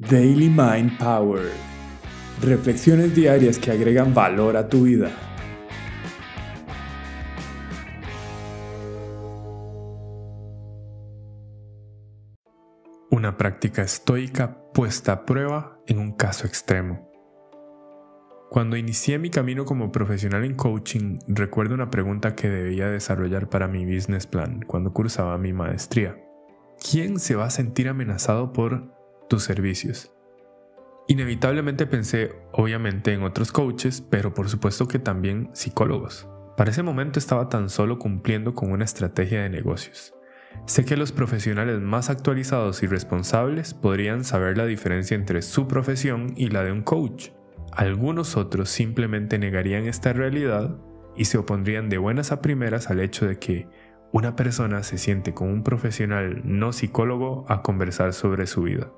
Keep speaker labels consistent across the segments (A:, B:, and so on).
A: Daily Mind Power. Reflexiones diarias que agregan valor a tu vida. Una práctica estoica puesta a prueba en un caso extremo. Cuando inicié mi camino como profesional en coaching, recuerdo una pregunta que debía desarrollar para mi business plan cuando cursaba mi maestría. ¿Quién se va a sentir amenazado por tus servicios. Inevitablemente pensé, obviamente, en otros coaches, pero por supuesto que también psicólogos. Para ese momento estaba tan solo cumpliendo con una estrategia de negocios. Sé que los profesionales más actualizados y responsables podrían saber la diferencia entre su profesión y la de un coach. Algunos otros simplemente negarían esta realidad y se opondrían de buenas a primeras al hecho de que una persona se siente con un profesional no psicólogo a conversar sobre su vida.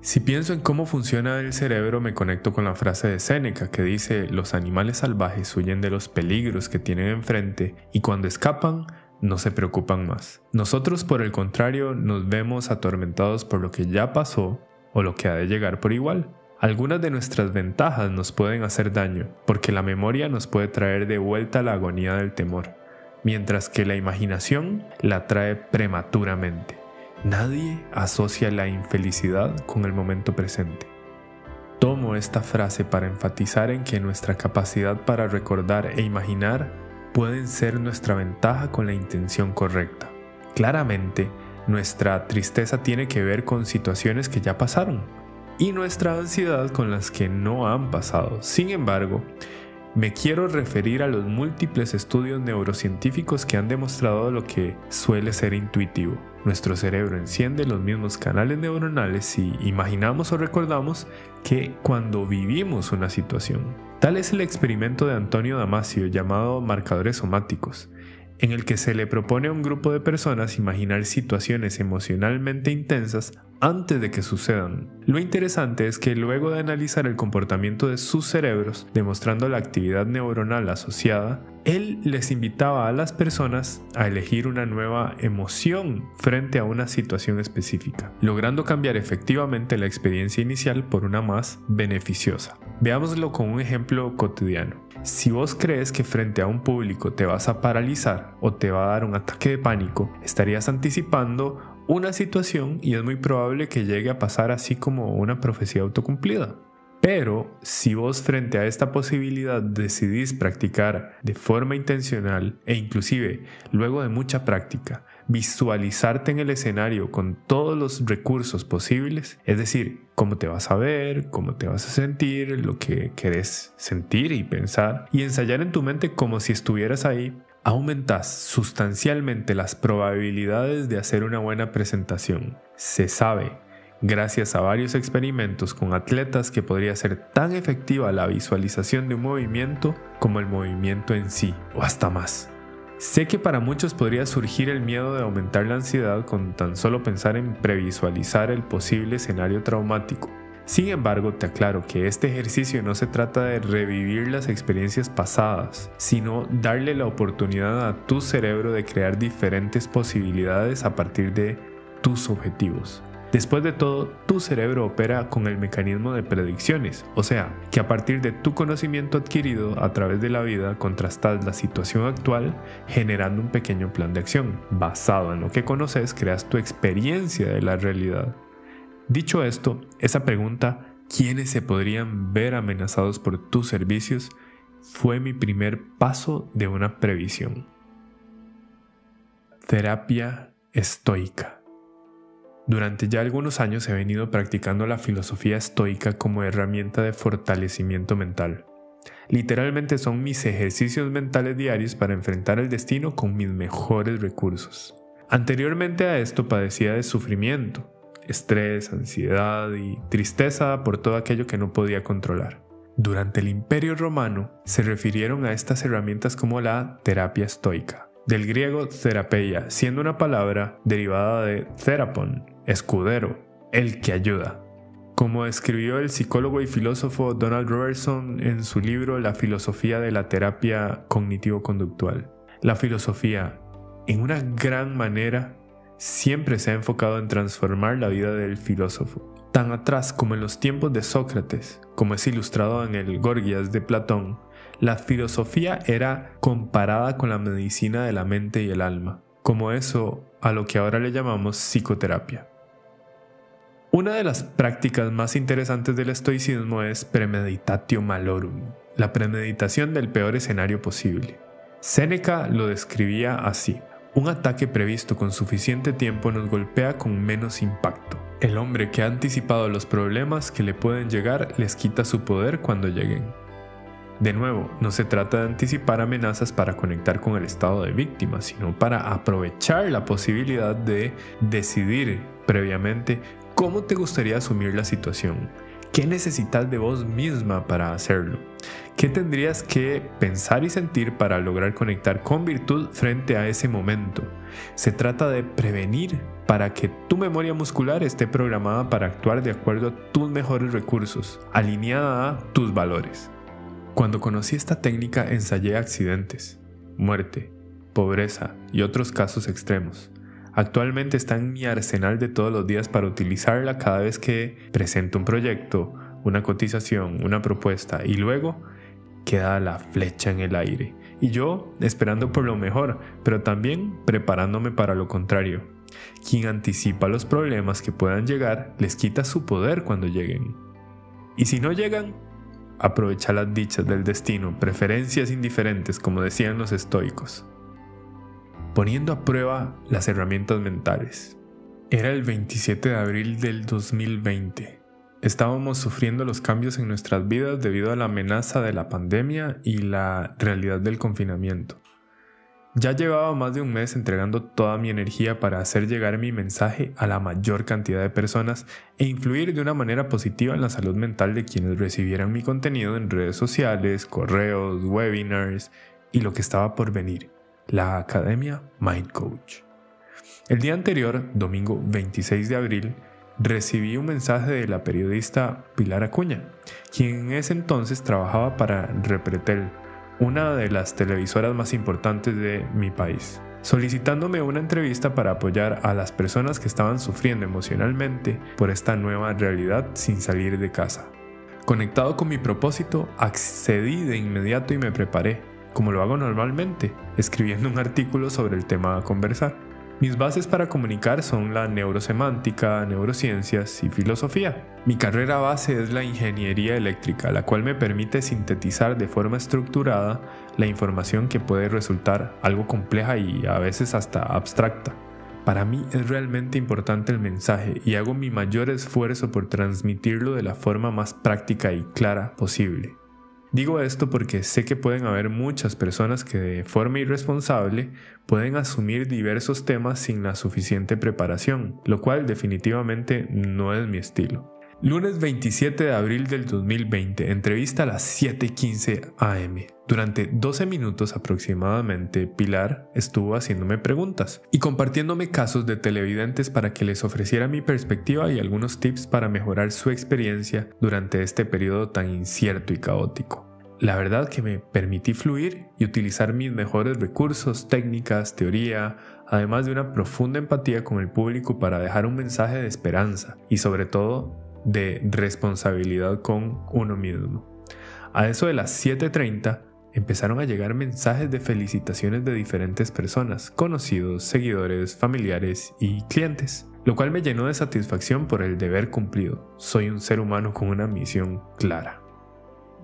A: Si pienso en cómo funciona el cerebro, me conecto con la frase de Séneca que dice, los animales salvajes huyen de los peligros que tienen enfrente y cuando escapan, no se preocupan más. Nosotros, por el contrario, nos vemos atormentados por lo que ya pasó o lo que ha de llegar por igual. Algunas de nuestras ventajas nos pueden hacer daño, porque la memoria nos puede traer de vuelta la agonía del temor, mientras que la imaginación la trae prematuramente. Nadie asocia la infelicidad con el momento presente. Tomo esta frase para enfatizar en que nuestra capacidad para recordar e imaginar pueden ser nuestra ventaja con la intención correcta. Claramente, nuestra tristeza tiene que ver con situaciones que ya pasaron y nuestra ansiedad con las que no han pasado. Sin embargo, me quiero referir a los múltiples estudios neurocientíficos que han demostrado lo que suele ser intuitivo. Nuestro cerebro enciende los mismos canales neuronales si imaginamos o recordamos que cuando vivimos una situación. Tal es el experimento de Antonio Damasio llamado marcadores somáticos en el que se le propone a un grupo de personas imaginar situaciones emocionalmente intensas antes de que sucedan. Lo interesante es que luego de analizar el comportamiento de sus cerebros, demostrando la actividad neuronal asociada, él les invitaba a las personas a elegir una nueva emoción frente a una situación específica, logrando cambiar efectivamente la experiencia inicial por una más beneficiosa. Veámoslo con un ejemplo cotidiano. Si vos crees que frente a un público te vas a paralizar o te va a dar un ataque de pánico, estarías anticipando una situación y es muy probable que llegue a pasar así como una profecía autocumplida. Pero si vos frente a esta posibilidad decidís practicar de forma intencional e inclusive luego de mucha práctica, visualizarte en el escenario con todos los recursos posibles, es decir, cómo te vas a ver, cómo te vas a sentir, lo que querés sentir y pensar, y ensayar en tu mente como si estuvieras ahí, aumentas sustancialmente las probabilidades de hacer una buena presentación. Se sabe gracias a varios experimentos con atletas que podría ser tan efectiva la visualización de un movimiento como el movimiento en sí, o hasta más. Sé que para muchos podría surgir el miedo de aumentar la ansiedad con tan solo pensar en previsualizar el posible escenario traumático. Sin embargo, te aclaro que este ejercicio no se trata de revivir las experiencias pasadas, sino darle la oportunidad a tu cerebro de crear diferentes posibilidades a partir de tus objetivos. Después de todo, tu cerebro opera con el mecanismo de predicciones, o sea, que a partir de tu conocimiento adquirido a través de la vida contrastas la situación actual generando un pequeño plan de acción. Basado en lo que conoces, creas tu experiencia de la realidad. Dicho esto, esa pregunta, ¿quiénes se podrían ver amenazados por tus servicios? fue mi primer paso de una previsión. Terapia estoica. Durante ya algunos años he venido practicando la filosofía estoica como herramienta de fortalecimiento mental. Literalmente son mis ejercicios mentales diarios para enfrentar el destino con mis mejores recursos. Anteriormente a esto padecía de sufrimiento, estrés, ansiedad y tristeza por todo aquello que no podía controlar. Durante el Imperio Romano se refirieron a estas herramientas como la terapia estoica, del griego therapeia, siendo una palabra derivada de therapon, escudero, el que ayuda. Como escribió el psicólogo y filósofo Donald Robertson en su libro La filosofía de la terapia cognitivo-conductual. La filosofía, en una gran manera, siempre se ha enfocado en transformar la vida del filósofo. Tan atrás como en los tiempos de Sócrates, como es ilustrado en el Gorgias de Platón, la filosofía era comparada con la medicina de la mente y el alma, como eso a lo que ahora le llamamos psicoterapia. Una de las prácticas más interesantes del estoicismo es premeditatio malorum, la premeditación del peor escenario posible. Séneca lo describía así. Un ataque previsto con suficiente tiempo nos golpea con menos impacto. El hombre que ha anticipado los problemas que le pueden llegar les quita su poder cuando lleguen. De nuevo, no se trata de anticipar amenazas para conectar con el estado de víctima, sino para aprovechar la posibilidad de decidir previamente cómo te gustaría asumir la situación ¿Qué necesitas de vos misma para hacerlo? ¿Qué tendrías que pensar y sentir para lograr conectar con virtud frente a ese momento? Se trata de prevenir para que tu memoria muscular esté programada para actuar de acuerdo a tus mejores recursos, alineada a tus valores. Cuando conocí esta técnica ensayé accidentes, muerte, pobreza y otros casos extremos. Actualmente está en mi arsenal de todos los días para utilizarla cada vez que presento un proyecto, una cotización, una propuesta y luego queda la flecha en el aire. Y yo esperando por lo mejor, pero también preparándome para lo contrario. Quien anticipa los problemas que puedan llegar les quita su poder cuando lleguen. Y si no llegan, aprovecha las dichas del destino, preferencias indiferentes como decían los estoicos poniendo a prueba las herramientas mentales. Era el 27 de abril del 2020. Estábamos sufriendo los cambios en nuestras vidas debido a la amenaza de la pandemia y la realidad del confinamiento. Ya llevaba más de un mes entregando toda mi energía para hacer llegar mi mensaje a la mayor cantidad de personas e influir de una manera positiva en la salud mental de quienes recibieran mi contenido en redes sociales, correos, webinars y lo que estaba por venir la Academia Mind Coach. El día anterior, domingo 26 de abril, recibí un mensaje de la periodista Pilar Acuña, quien en ese entonces trabajaba para Repretel, una de las televisoras más importantes de mi país, solicitándome una entrevista para apoyar a las personas que estaban sufriendo emocionalmente por esta nueva realidad sin salir de casa. Conectado con mi propósito, accedí de inmediato y me preparé como lo hago normalmente, escribiendo un artículo sobre el tema a conversar. Mis bases para comunicar son la neurosemántica, neurociencias y filosofía. Mi carrera base es la ingeniería eléctrica, la cual me permite sintetizar de forma estructurada la información que puede resultar algo compleja y a veces hasta abstracta. Para mí es realmente importante el mensaje y hago mi mayor esfuerzo por transmitirlo de la forma más práctica y clara posible. Digo esto porque sé que pueden haber muchas personas que de forma irresponsable pueden asumir diversos temas sin la suficiente preparación, lo cual definitivamente no es mi estilo. Lunes 27 de abril del 2020, entrevista a las 7:15 am. Durante 12 minutos aproximadamente, Pilar estuvo haciéndome preguntas y compartiéndome casos de televidentes para que les ofreciera mi perspectiva y algunos tips para mejorar su experiencia durante este periodo tan incierto y caótico. La verdad que me permití fluir y utilizar mis mejores recursos, técnicas, teoría, además de una profunda empatía con el público para dejar un mensaje de esperanza y sobre todo de responsabilidad con uno mismo. A eso de las 7.30 empezaron a llegar mensajes de felicitaciones de diferentes personas, conocidos, seguidores, familiares y clientes, lo cual me llenó de satisfacción por el deber cumplido. Soy un ser humano con una misión clara.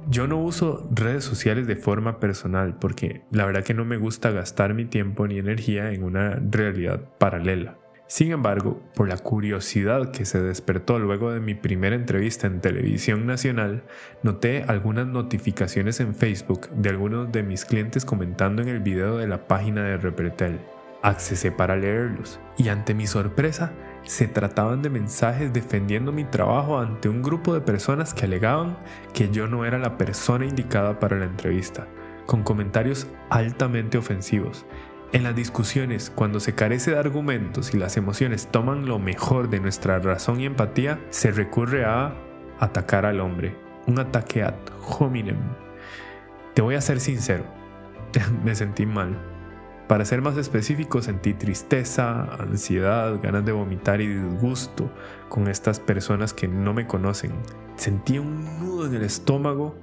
A: Yo no uso redes sociales de forma personal porque la verdad que no me gusta gastar mi tiempo ni energía en una realidad paralela. Sin embargo, por la curiosidad que se despertó luego de mi primera entrevista en televisión nacional, noté algunas notificaciones en Facebook de algunos de mis clientes comentando en el video de la página de Repretel. Accesé para leerlos y ante mi sorpresa, se trataban de mensajes defendiendo mi trabajo ante un grupo de personas que alegaban que yo no era la persona indicada para la entrevista, con comentarios altamente ofensivos en las discusiones, cuando se carece de argumentos y las emociones toman lo mejor de nuestra razón y empatía, se recurre a atacar al hombre, un ataque ad hominem. Te voy a ser sincero, me sentí mal. Para ser más específico, sentí tristeza, ansiedad, ganas de vomitar y disgusto con estas personas que no me conocen. Sentí un nudo en el estómago.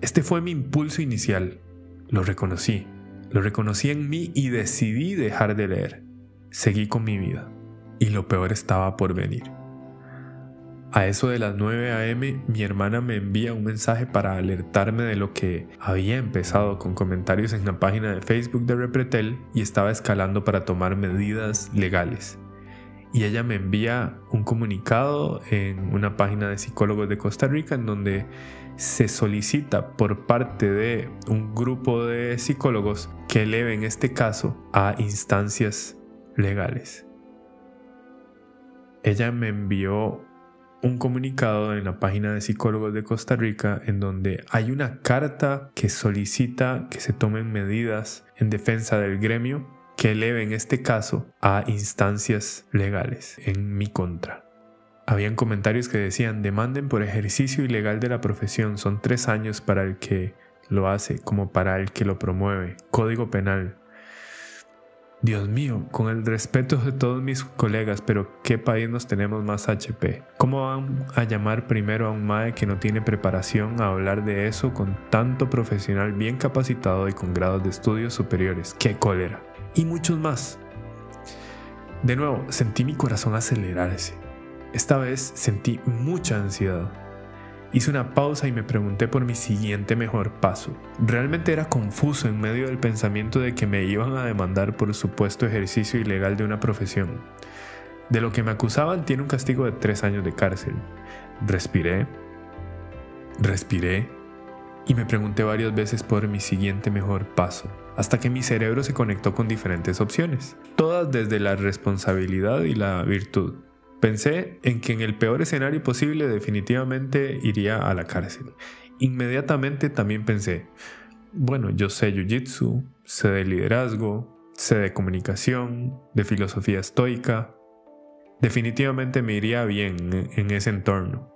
A: Este fue mi impulso inicial. Lo reconocí. Lo reconocí en mí y decidí dejar de leer. Seguí con mi vida. Y lo peor estaba por venir. A eso de las 9 a.m. mi hermana me envía un mensaje para alertarme de lo que había empezado con comentarios en la página de Facebook de Repretel y estaba escalando para tomar medidas legales. Y ella me envía un comunicado en una página de psicólogos de Costa Rica en donde se solicita por parte de un grupo de psicólogos que eleven este caso a instancias legales. Ella me envió un comunicado en la página de psicólogos de Costa Rica en donde hay una carta que solicita que se tomen medidas en defensa del gremio que eleven este caso a instancias legales en mi contra. Habían comentarios que decían demanden por ejercicio ilegal de la profesión, son tres años para el que lo hace como para el que lo promueve. Código penal, Dios mío, con el respeto de todos mis colegas, pero ¿qué país nos tenemos más HP? ¿Cómo van a llamar primero a un MAE que no tiene preparación a hablar de eso con tanto profesional bien capacitado y con grados de estudios superiores? ¡Qué cólera! Y muchos más. De nuevo, sentí mi corazón acelerarse. Esta vez sentí mucha ansiedad. Hice una pausa y me pregunté por mi siguiente mejor paso. Realmente era confuso en medio del pensamiento de que me iban a demandar por supuesto ejercicio ilegal de una profesión. De lo que me acusaban tiene un castigo de tres años de cárcel. Respiré, respiré y me pregunté varias veces por mi siguiente mejor paso, hasta que mi cerebro se conectó con diferentes opciones, todas desde la responsabilidad y la virtud. Pensé en que en el peor escenario posible definitivamente iría a la cárcel. Inmediatamente también pensé, bueno, yo sé Jiu-Jitsu, sé de liderazgo, sé de comunicación, de filosofía estoica. Definitivamente me iría bien en ese entorno.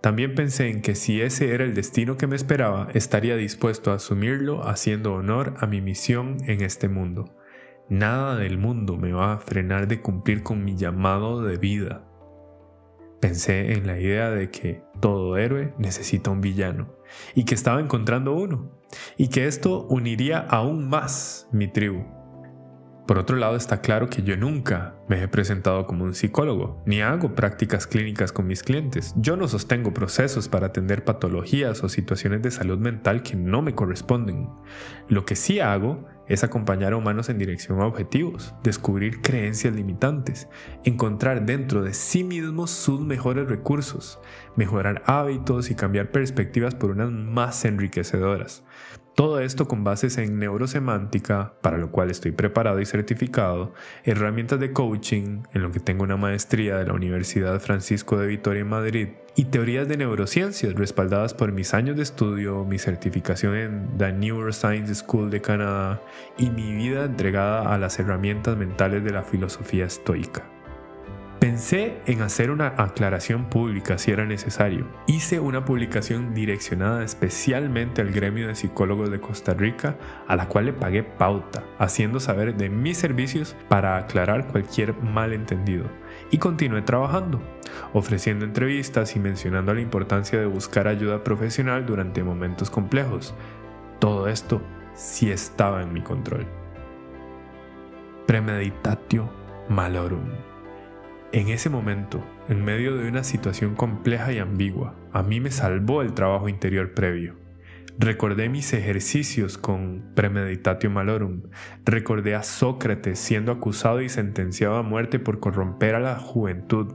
A: También pensé en que si ese era el destino que me esperaba, estaría dispuesto a asumirlo haciendo honor a mi misión en este mundo. Nada del mundo me va a frenar de cumplir con mi llamado de vida. Pensé en la idea de que todo héroe necesita un villano y que estaba encontrando uno y que esto uniría aún más mi tribu. Por otro lado, está claro que yo nunca me he presentado como un psicólogo, ni hago prácticas clínicas con mis clientes. Yo no sostengo procesos para atender patologías o situaciones de salud mental que no me corresponden. Lo que sí hago es acompañar a humanos en dirección a objetivos, descubrir creencias limitantes, encontrar dentro de sí mismos sus mejores recursos, mejorar hábitos y cambiar perspectivas por unas más enriquecedoras. Todo esto con bases en neurosemántica, para lo cual estoy preparado y certificado, herramientas de coaching, en lo que tengo una maestría de la Universidad Francisco de Vitoria en Madrid, y teorías de neurociencias respaldadas por mis años de estudio, mi certificación en The Neuroscience School de Canadá y mi vida entregada a las herramientas mentales de la filosofía estoica. Pensé en hacer una aclaración pública si era necesario. Hice una publicación direccionada especialmente al gremio de psicólogos de Costa Rica, a la cual le pagué pauta, haciendo saber de mis servicios para aclarar cualquier malentendido. Y continué trabajando, ofreciendo entrevistas y mencionando la importancia de buscar ayuda profesional durante momentos complejos. Todo esto sí estaba en mi control. Premeditatio malorum. En ese momento, en medio de una situación compleja y ambigua, a mí me salvó el trabajo interior previo. Recordé mis ejercicios con Premeditatio Malorum. Recordé a Sócrates siendo acusado y sentenciado a muerte por corromper a la juventud.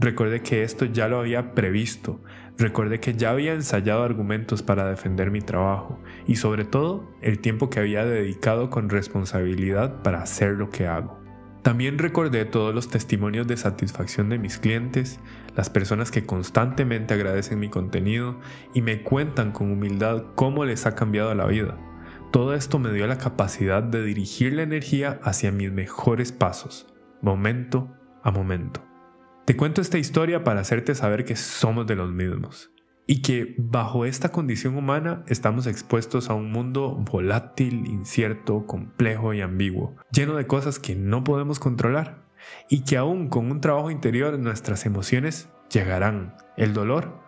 A: Recordé que esto ya lo había previsto. Recordé que ya había ensayado argumentos para defender mi trabajo y sobre todo el tiempo que había dedicado con responsabilidad para hacer lo que hago. También recordé todos los testimonios de satisfacción de mis clientes, las personas que constantemente agradecen mi contenido y me cuentan con humildad cómo les ha cambiado la vida. Todo esto me dio la capacidad de dirigir la energía hacia mis mejores pasos, momento a momento. Te cuento esta historia para hacerte saber que somos de los mismos. Y que bajo esta condición humana estamos expuestos a un mundo volátil, incierto, complejo y ambiguo, lleno de cosas que no podemos controlar y que aún con un trabajo interior nuestras emociones llegarán, el dolor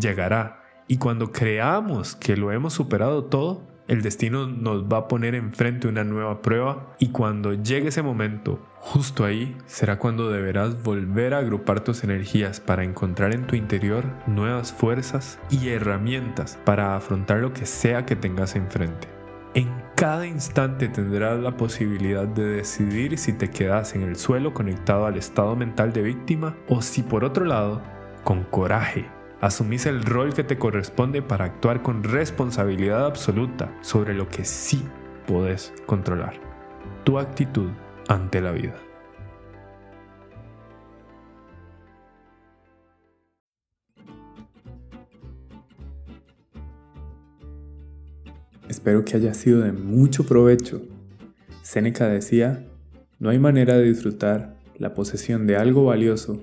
A: llegará y cuando creamos que lo hemos superado todo, el destino nos va a poner enfrente una nueva prueba y cuando llegue ese momento, justo ahí será cuando deberás volver a agrupar tus energías para encontrar en tu interior nuevas fuerzas y herramientas para afrontar lo que sea que tengas enfrente. En cada instante tendrás la posibilidad de decidir si te quedas en el suelo conectado al estado mental de víctima o si por otro lado, con coraje, asumís el rol que te corresponde para actuar con responsabilidad absoluta sobre lo que sí podés controlar. Tu actitud ante la vida.
B: Espero que haya sido de mucho provecho. Séneca decía, no hay manera de disfrutar la posesión de algo valioso